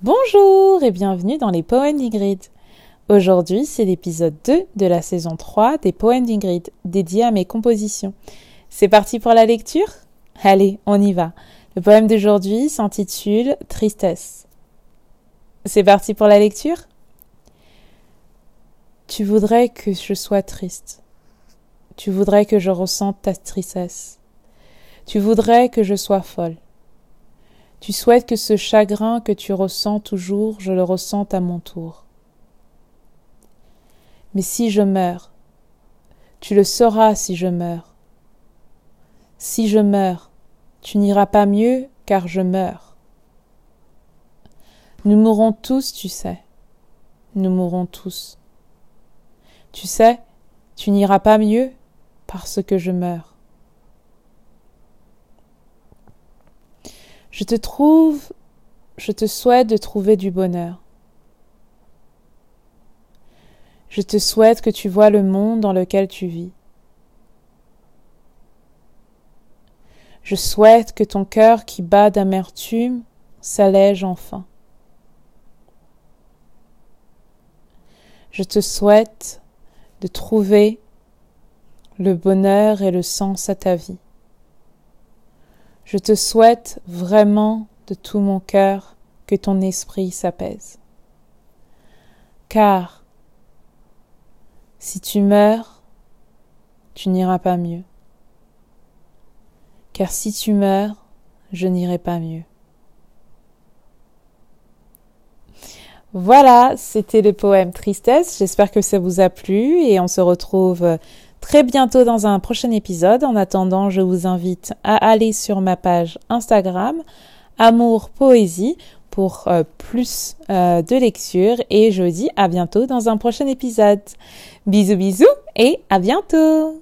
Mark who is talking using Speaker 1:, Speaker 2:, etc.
Speaker 1: Bonjour et bienvenue dans les Poèmes d'Ingrid. Aujourd'hui, c'est l'épisode 2 de la saison 3 des Poèmes d'Ingrid, dédié à mes compositions. C'est parti pour la lecture? Allez, on y va. Le poème d'aujourd'hui s'intitule Tristesse. C'est parti pour la lecture? Tu voudrais que je sois triste. Tu voudrais que je ressente ta tristesse. Tu voudrais que je sois folle. Tu souhaites que ce chagrin que tu ressens toujours, je le ressente à mon tour. Mais si je meurs, tu le sauras si je meurs. Si je meurs, tu n'iras pas mieux car je meurs. Nous mourrons tous, tu sais. Nous mourrons tous. Tu sais, tu n'iras pas mieux parce que je meurs. Je te trouve, je te souhaite de trouver du bonheur. Je te souhaite que tu vois le monde dans lequel tu vis. Je souhaite que ton cœur qui bat d'amertume s'allège enfin. Je te souhaite de trouver le bonheur et le sens à ta vie. Je te souhaite vraiment de tout mon cœur que ton esprit s'apaise. Car si tu meurs, tu n'iras pas mieux. Car si tu meurs, je n'irai pas mieux. Voilà, c'était le poème Tristesse. J'espère que ça vous a plu et on se retrouve très bientôt dans un prochain épisode. En attendant, je vous invite à aller sur ma page Instagram Amour Poésie pour euh, plus euh, de lecture et je vous dis à bientôt dans un prochain épisode. Bisous bisous et à bientôt